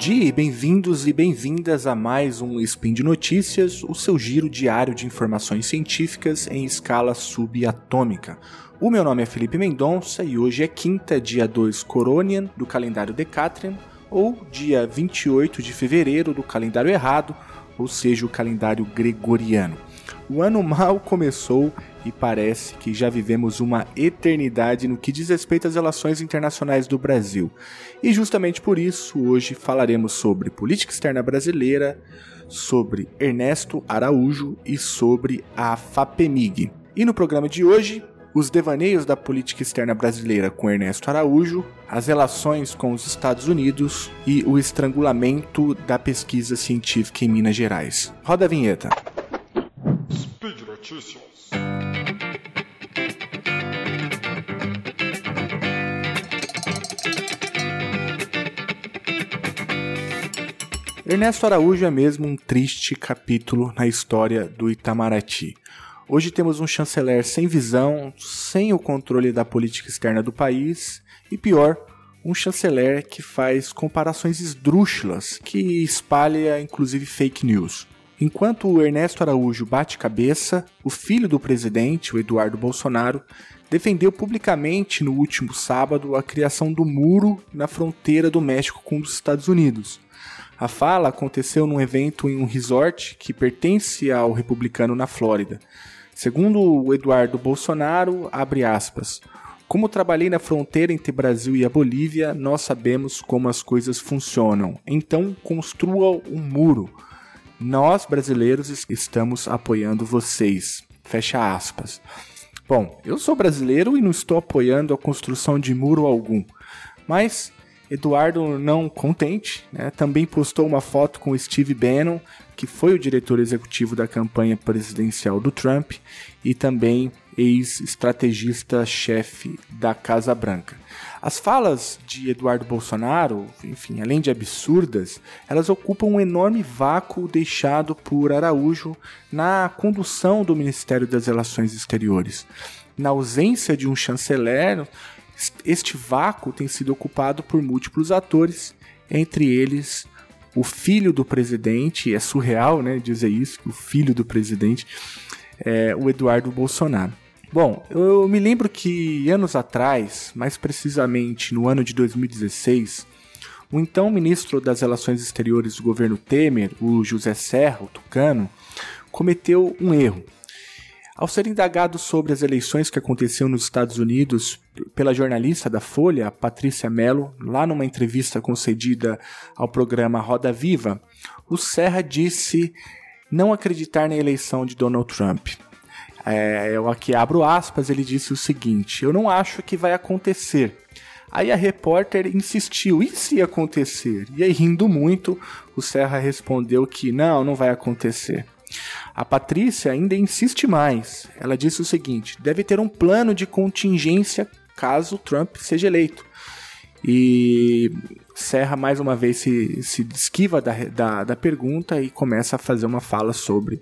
dia e bem-vindos e bem-vindas a mais um Spin de Notícias, o seu giro diário de informações científicas em escala subatômica. O meu nome é Felipe Mendonça e hoje é quinta, dia 2 Coronian do calendário Decatrian, ou dia 28 de fevereiro do calendário errado, ou seja, o calendário gregoriano. O ano mal começou e parece que já vivemos uma eternidade no que diz respeito às relações internacionais do Brasil. E justamente por isso, hoje falaremos sobre política externa brasileira, sobre Ernesto Araújo e sobre a FAPEMIG. E no programa de hoje, os devaneios da política externa brasileira com Ernesto Araújo, as relações com os Estados Unidos e o estrangulamento da pesquisa científica em Minas Gerais. Roda a vinheta. Notícias. Ernesto Araújo é mesmo um triste capítulo na história do Itamaraty. Hoje temos um chanceler sem visão, sem o controle da política externa do país e pior, um chanceler que faz comparações esdrúxulas, que espalha inclusive fake news. Enquanto o Ernesto Araújo bate cabeça, o filho do presidente, o Eduardo Bolsonaro, defendeu publicamente no último sábado a criação do muro na fronteira do México com os Estados Unidos a fala aconteceu num evento em um resort que pertence ao republicano na Flórida. Segundo o Eduardo Bolsonaro, abre aspas, como trabalhei na fronteira entre Brasil e a Bolívia, nós sabemos como as coisas funcionam. Então, construa um muro. Nós, brasileiros, estamos apoiando vocês. Fecha aspas. Bom, eu sou brasileiro e não estou apoiando a construção de muro algum. Mas Eduardo, não contente, né, também postou uma foto com Steve Bannon, que foi o diretor executivo da campanha presidencial do Trump e também ex-estrategista-chefe da Casa Branca. As falas de Eduardo Bolsonaro, enfim, além de absurdas, elas ocupam um enorme vácuo deixado por Araújo na condução do Ministério das Relações Exteriores. Na ausência de um chanceler, este vácuo tem sido ocupado por múltiplos atores, entre eles o filho do presidente, é surreal né, dizer isso, o filho do presidente, é o Eduardo Bolsonaro. Bom, eu me lembro que anos atrás, mais precisamente no ano de 2016, o então ministro das Relações Exteriores do governo Temer, o José Serra, o Tucano, cometeu um erro. Ao ser indagado sobre as eleições que aconteceram nos Estados Unidos pela jornalista da Folha, Patrícia Mello, lá numa entrevista concedida ao programa Roda Viva, o Serra disse não acreditar na eleição de Donald Trump. É, eu aqui abro aspas, ele disse o seguinte: Eu não acho que vai acontecer. Aí a repórter insistiu, e se acontecer? E aí, rindo muito, o Serra respondeu que não, não vai acontecer. A Patrícia ainda insiste mais. Ela disse o seguinte: deve ter um plano de contingência caso Trump seja eleito. E Serra mais uma vez se, se esquiva da, da, da pergunta e começa a fazer uma fala sobre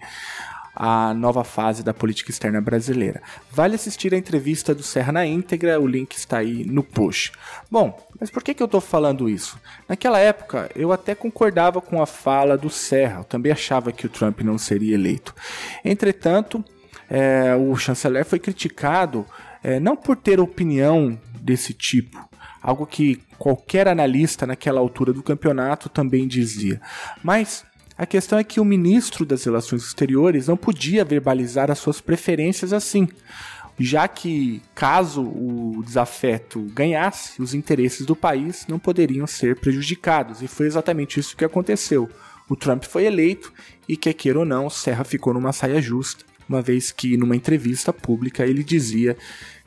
a nova fase da política externa brasileira. Vale assistir a entrevista do Serra na íntegra, o link está aí no post. Bom, mas por que, que eu estou falando isso? Naquela época, eu até concordava com a fala do Serra, eu também achava que o Trump não seria eleito. Entretanto, é, o chanceler foi criticado é, não por ter opinião desse tipo, algo que qualquer analista naquela altura do campeonato também dizia, mas a questão é que o ministro das Relações Exteriores não podia verbalizar as suas preferências assim, já que, caso o desafeto ganhasse, os interesses do país não poderiam ser prejudicados, e foi exatamente isso que aconteceu. O Trump foi eleito e, quer queira ou não, Serra ficou numa saia justa, uma vez que, numa entrevista pública, ele dizia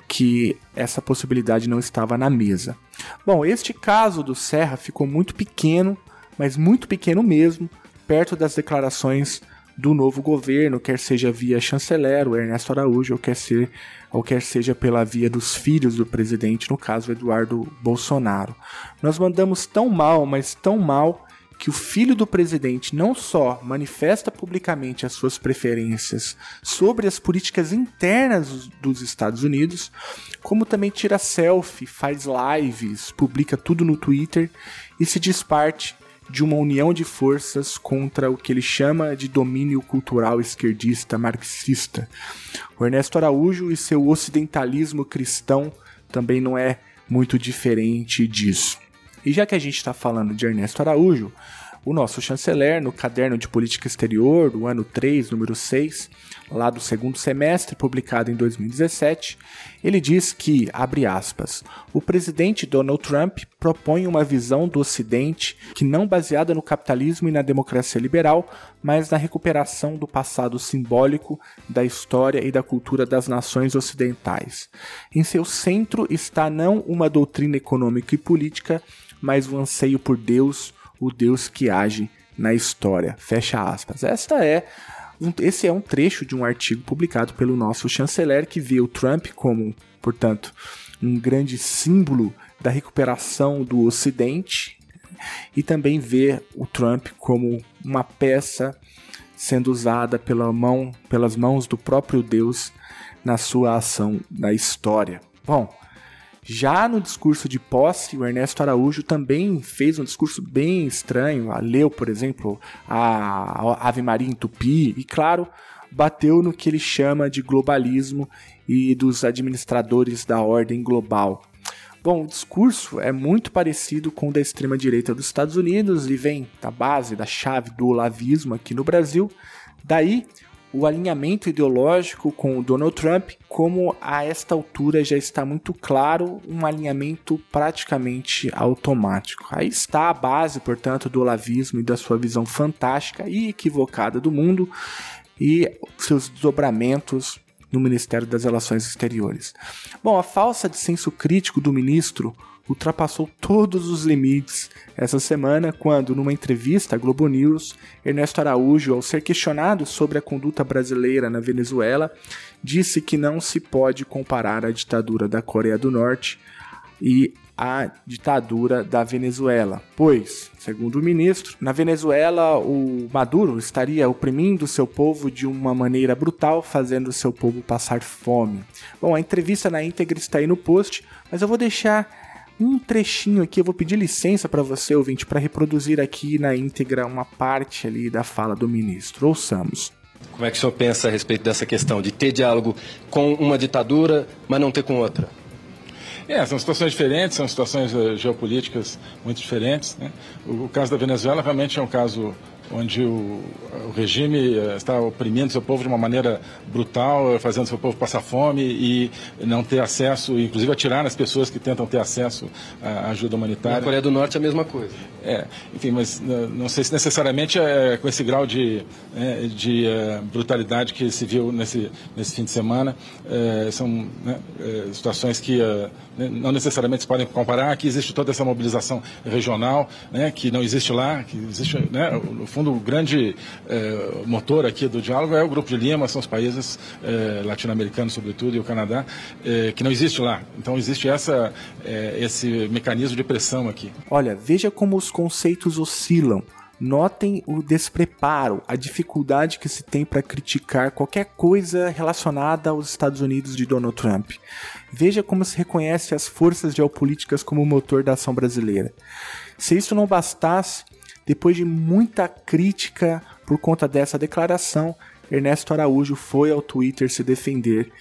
que essa possibilidade não estava na mesa. Bom, este caso do Serra ficou muito pequeno, mas muito pequeno mesmo, perto das declarações do novo governo, quer seja via chanceler, o Ernesto Araújo, ou quer, ser, ou quer seja pela via dos filhos do presidente, no caso Eduardo Bolsonaro. Nós mandamos tão mal, mas tão mal, que o filho do presidente não só manifesta publicamente as suas preferências sobre as políticas internas dos Estados Unidos, como também tira selfie, faz lives, publica tudo no Twitter e se diz parte de uma união de forças contra o que ele chama de domínio cultural esquerdista marxista. O Ernesto Araújo e seu ocidentalismo cristão também não é muito diferente disso. E já que a gente está falando de Ernesto Araújo, o nosso chanceler, no caderno de política exterior do ano 3, número 6, lá do segundo semestre, publicado em 2017, ele diz que, abre aspas, o presidente Donald Trump propõe uma visão do Ocidente que não baseada no capitalismo e na democracia liberal, mas na recuperação do passado simbólico, da história e da cultura das nações ocidentais. Em seu centro está não uma doutrina econômica e política, mas o anseio por Deus, o Deus que age na história. Fecha aspas. Esta é esse é um trecho de um artigo publicado pelo nosso chanceler que vê o Trump como, portanto, um grande símbolo da recuperação do Ocidente e também vê o Trump como uma peça sendo usada pela mão, pelas mãos do próprio Deus na sua ação na história. Bom, já no discurso de posse, o Ernesto Araújo também fez um discurso bem estranho. Leu, por exemplo, a Ave Maria em Tupi e, claro, bateu no que ele chama de globalismo e dos administradores da ordem global. Bom, o discurso é muito parecido com o da extrema-direita dos Estados Unidos e vem da base, da chave do olavismo aqui no Brasil. Daí, o alinhamento ideológico com o Donald Trump, como a esta altura já está muito claro, um alinhamento praticamente automático. Aí está a base, portanto, do olavismo e da sua visão fantástica e equivocada do mundo e seus desdobramentos no Ministério das Relações Exteriores. Bom, a falsa de senso crítico do ministro ultrapassou todos os limites essa semana quando, numa entrevista à Globo News, Ernesto Araújo, ao ser questionado sobre a conduta brasileira na Venezuela, disse que não se pode comparar a ditadura da Coreia do Norte e a ditadura da Venezuela, pois, segundo o ministro, na Venezuela o Maduro estaria oprimindo seu povo de uma maneira brutal, fazendo seu povo passar fome. Bom, a entrevista na íntegra está aí no post, mas eu vou deixar um trechinho aqui, eu vou pedir licença para você, ouvinte, para reproduzir aqui na íntegra uma parte ali da fala do ministro. Ouçamos. Como é que o senhor pensa a respeito dessa questão de ter diálogo com uma ditadura, mas não ter com outra? É, são situações diferentes, são situações uh, geopolíticas muito diferentes. Né? O, o, caso da Venezuela realmente é um caso onde o, o, regime eh, está oprimindo seu povo de uma maneira brutal, fazendo seu povo passar fome e não ter acesso, inclusive atirar nas pessoas que tentam ter acesso à ajuda humanitária. Na Coreia do Norte é a mesma coisa. É, enfim, mas não sei se necessariamente é com esse grau de, é, de uh, brutalidade que se viu nesse, nesse fim de semana. São né, situações que uh, não necessariamente se podem comparar. Aqui existe toda essa mobilização regional, né, que não existe lá, que existe, né, no fundo, fundo, o grande eh, motor aqui do diálogo é o Grupo de Lima, são os países eh, latino-americanos, sobretudo, e o Canadá, eh, que não existe lá. Então, existe essa, esse mecanismo de pressão aqui. Olha, veja como os conceitos oscilam. Notem o despreparo, a dificuldade que se tem para criticar qualquer coisa relacionada aos Estados Unidos de Donald Trump. Veja como se reconhece as forças geopolíticas como motor da ação brasileira. Se isso não bastasse, depois de muita crítica por conta dessa declaração, Ernesto Araújo foi ao Twitter se defender.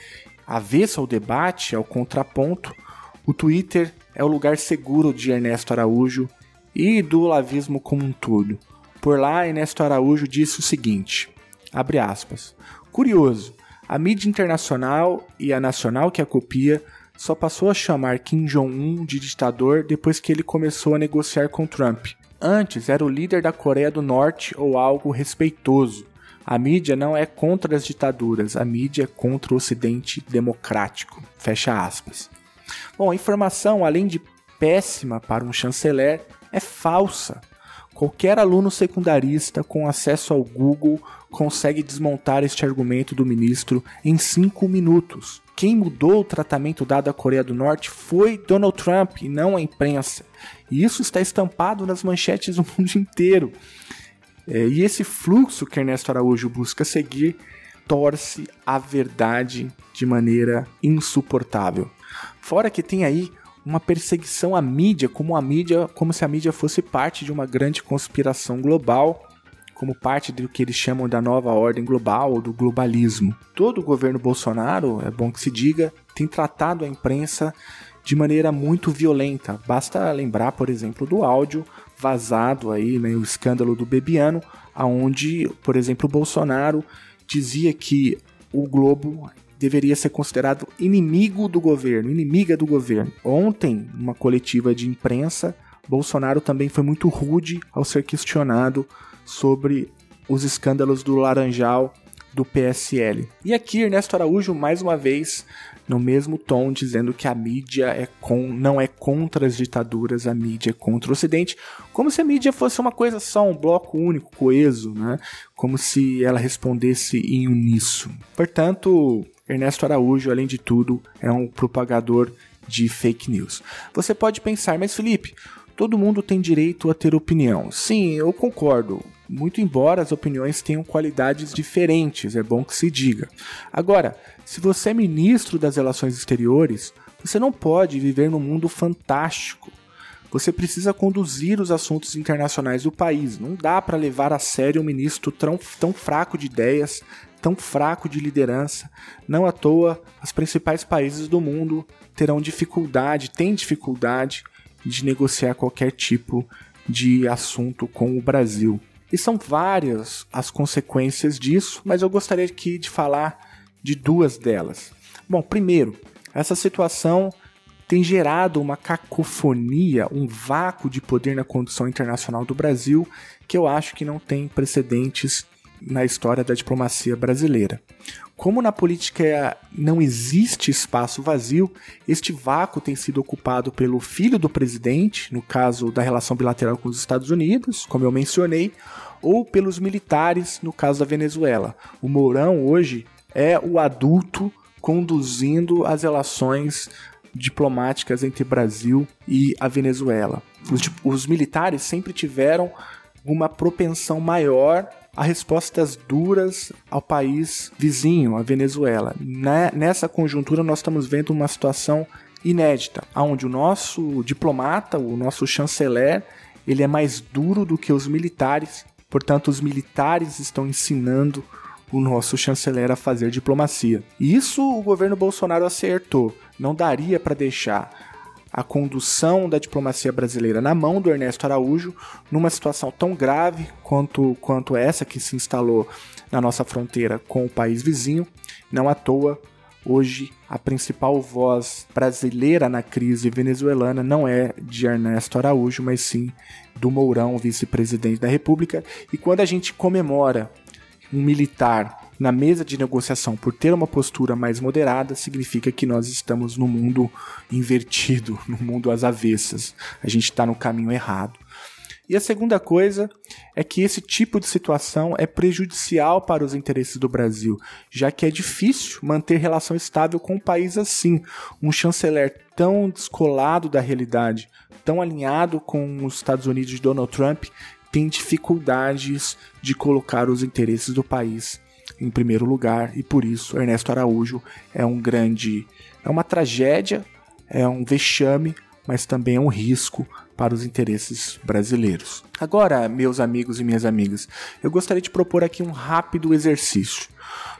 Avessa ao debate, ao contraponto, o Twitter é o lugar seguro de Ernesto Araújo e do olavismo como um todo. Por lá, Ernesto Araújo disse o seguinte: abre aspas. Curioso, a mídia internacional e a nacional que a copia só passou a chamar Kim Jong-un de ditador depois que ele começou a negociar com Trump. Antes era o líder da Coreia do Norte ou algo respeitoso. A mídia não é contra as ditaduras, a mídia é contra o Ocidente democrático. Fecha aspas. Bom, a informação, além de péssima para um chanceler, é falsa. Qualquer aluno secundarista com acesso ao Google consegue desmontar este argumento do ministro em cinco minutos. Quem mudou o tratamento dado à Coreia do Norte foi Donald Trump e não a imprensa. E isso está estampado nas manchetes do mundo inteiro. É, e esse fluxo que Ernesto Araújo busca seguir torce a verdade de maneira insuportável. Fora que tem aí uma perseguição à mídia, como a mídia, como se a mídia fosse parte de uma grande conspiração global, como parte do que eles chamam da nova ordem global ou do globalismo. Todo o governo Bolsonaro, é bom que se diga, tem tratado a imprensa de maneira muito violenta. Basta lembrar, por exemplo, do áudio vazado aí, né, o escândalo do Bebiano, aonde, por exemplo, Bolsonaro dizia que o Globo deveria ser considerado inimigo do governo, inimiga do governo. Ontem, numa coletiva de imprensa, Bolsonaro também foi muito rude ao ser questionado sobre os escândalos do Laranjal do PSL. E aqui Ernesto Araújo mais uma vez no mesmo tom dizendo que a mídia é com, não é contra as ditaduras, a mídia é contra o Ocidente, como se a mídia fosse uma coisa só, um bloco único, coeso, né? Como se ela respondesse em uníssono. Portanto, Ernesto Araújo, além de tudo, é um propagador de fake news. Você pode pensar, mas Felipe, todo mundo tem direito a ter opinião. Sim, eu concordo. Muito embora as opiniões tenham qualidades diferentes, é bom que se diga. Agora, se você é ministro das Relações Exteriores, você não pode viver num mundo fantástico. Você precisa conduzir os assuntos internacionais do país. Não dá para levar a sério um ministro tão, tão fraco de ideias, tão fraco de liderança. Não à toa, os principais países do mundo terão dificuldade, têm dificuldade de negociar qualquer tipo de assunto com o Brasil. E são várias as consequências disso, mas eu gostaria aqui de falar de duas delas. Bom, primeiro, essa situação tem gerado uma cacofonia, um vácuo de poder na condução internacional do Brasil que eu acho que não tem precedentes na história da diplomacia brasileira. Como na política não existe espaço vazio, este vácuo tem sido ocupado pelo filho do presidente, no caso da relação bilateral com os Estados Unidos, como eu mencionei, ou pelos militares, no caso da Venezuela. O Mourão hoje é o adulto conduzindo as relações diplomáticas entre Brasil e a Venezuela. Os, os militares sempre tiveram uma propensão maior a respostas duras ao país vizinho, a Venezuela. Nessa conjuntura, nós estamos vendo uma situação inédita, onde o nosso diplomata, o nosso chanceler, ele é mais duro do que os militares. Portanto, os militares estão ensinando o nosso chanceler a fazer diplomacia. Isso o governo Bolsonaro acertou. Não daria para deixar a condução da diplomacia brasileira na mão do Ernesto Araújo, numa situação tão grave quanto, quanto essa que se instalou na nossa fronteira com o país vizinho. Não à toa, hoje a principal voz brasileira na crise venezuelana não é de Ernesto Araújo, mas sim do Mourão, vice-presidente da República. E quando a gente comemora um militar na mesa de negociação por ter uma postura mais moderada, significa que nós estamos no mundo invertido, no mundo às avessas. A gente está no caminho errado. E a segunda coisa é que esse tipo de situação é prejudicial para os interesses do Brasil, já que é difícil manter relação estável com um país assim, um chanceler tão descolado da realidade, tão alinhado com os Estados Unidos de Donald Trump, tem dificuldades de colocar os interesses do país em primeiro lugar e por isso Ernesto Araújo é um grande, é uma tragédia, é um vexame, mas também é um risco para os interesses brasileiros. Agora, meus amigos e minhas amigas, eu gostaria de propor aqui um rápido exercício.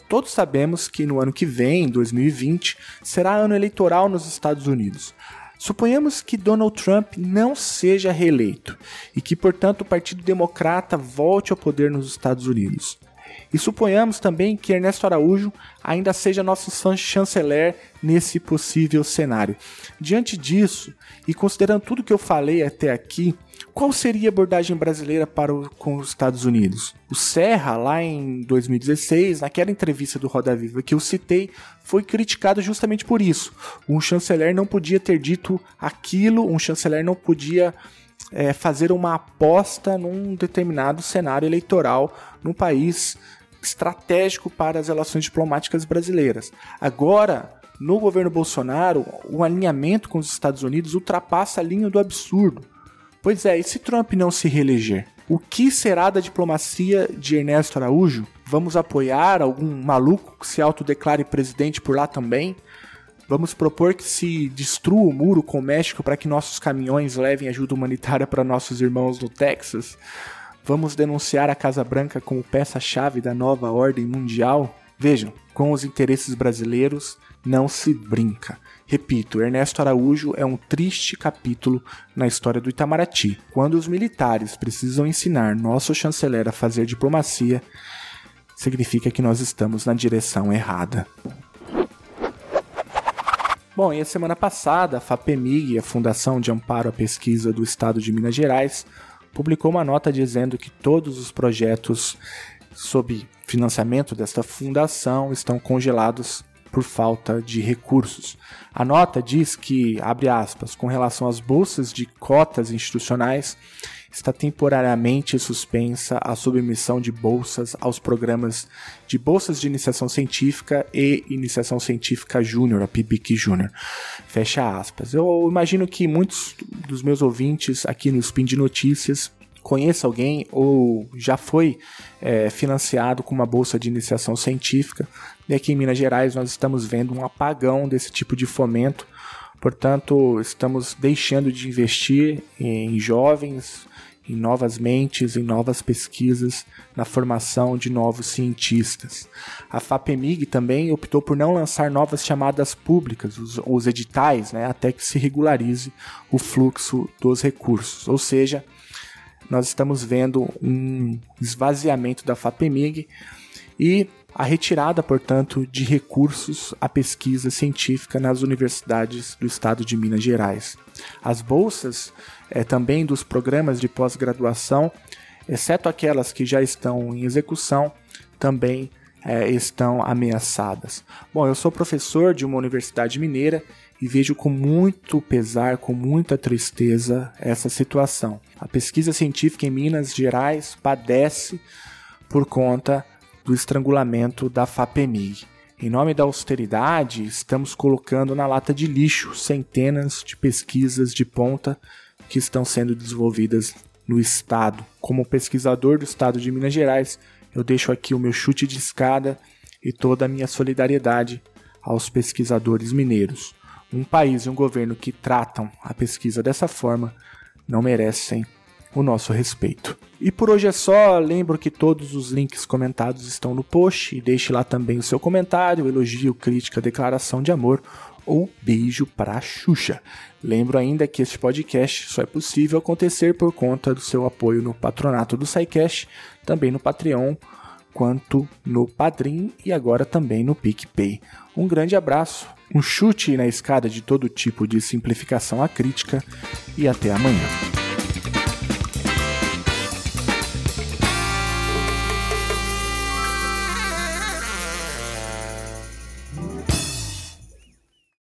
Todos sabemos que no ano que vem, 2020, será ano eleitoral nos Estados Unidos. Suponhamos que Donald Trump não seja reeleito e que, portanto, o Partido Democrata volte ao poder nos Estados Unidos. E suponhamos também que Ernesto Araújo ainda seja nosso chanceler nesse possível cenário. Diante disso, e considerando tudo que eu falei até aqui, qual seria a abordagem brasileira para o, com os Estados Unidos? O Serra, lá em 2016, naquela entrevista do Roda Viva que eu citei, foi criticado justamente por isso. Um chanceler não podia ter dito aquilo, um chanceler não podia é, fazer uma aposta num determinado cenário eleitoral num país estratégico para as relações diplomáticas brasileiras. Agora, no governo Bolsonaro, o alinhamento com os Estados Unidos ultrapassa a linha do absurdo. Pois é, e se Trump não se reeleger? O que será da diplomacia de Ernesto Araújo? Vamos apoiar algum maluco que se autodeclare presidente por lá também? Vamos propor que se destrua o muro com o México para que nossos caminhões levem ajuda humanitária para nossos irmãos no Texas? Vamos denunciar a Casa Branca como peça-chave da nova ordem mundial? Vejam, com os interesses brasileiros não se brinca. Repito, Ernesto Araújo é um triste capítulo na história do Itamaraty. Quando os militares precisam ensinar nosso chanceler a fazer diplomacia, significa que nós estamos na direção errada. Bom, e a semana passada, a FAPEMIG, a Fundação de Amparo à Pesquisa do Estado de Minas Gerais, publicou uma nota dizendo que todos os projetos sob financiamento desta fundação estão congelados por falta de recursos. A nota diz que, abre aspas, com relação às bolsas de cotas institucionais, está temporariamente suspensa a submissão de bolsas aos programas de bolsas de iniciação científica e iniciação científica júnior, a PIBIC Júnior. Fecha aspas. Eu imagino que muitos dos meus ouvintes aqui no Spin de Notícias conheça alguém ou já foi é, financiado com uma bolsa de iniciação científica. E aqui em Minas Gerais nós estamos vendo um apagão desse tipo de fomento. Portanto, estamos deixando de investir em jovens, em novas mentes, em novas pesquisas, na formação de novos cientistas. A FAPEMIG também optou por não lançar novas chamadas públicas, os, os editais, né, até que se regularize o fluxo dos recursos. Ou seja, nós estamos vendo um esvaziamento da FAPEMIG e a retirada, portanto, de recursos à pesquisa científica nas universidades do estado de Minas Gerais. As bolsas é, também dos programas de pós-graduação, exceto aquelas que já estão em execução, também é, estão ameaçadas. Bom, eu sou professor de uma universidade mineira e vejo com muito pesar, com muita tristeza essa situação. A pesquisa científica em Minas Gerais padece por conta do estrangulamento da FAPEMIG. Em nome da austeridade, estamos colocando na lata de lixo centenas de pesquisas de ponta que estão sendo desenvolvidas no estado. Como pesquisador do estado de Minas Gerais, eu deixo aqui o meu chute de escada e toda a minha solidariedade aos pesquisadores mineiros. Um país e um governo que tratam a pesquisa dessa forma não merecem o nosso respeito. E por hoje é só, lembro que todos os links comentados estão no post e deixe lá também o seu comentário, elogio, crítica, declaração de amor ou beijo para Xuxa. Lembro ainda que este podcast só é possível acontecer por conta do seu apoio no patronato do SciCast, também no Patreon, quanto no Padrim e agora também no PicPay. Um grande abraço um chute na escada de todo tipo de simplificação à crítica e até amanhã.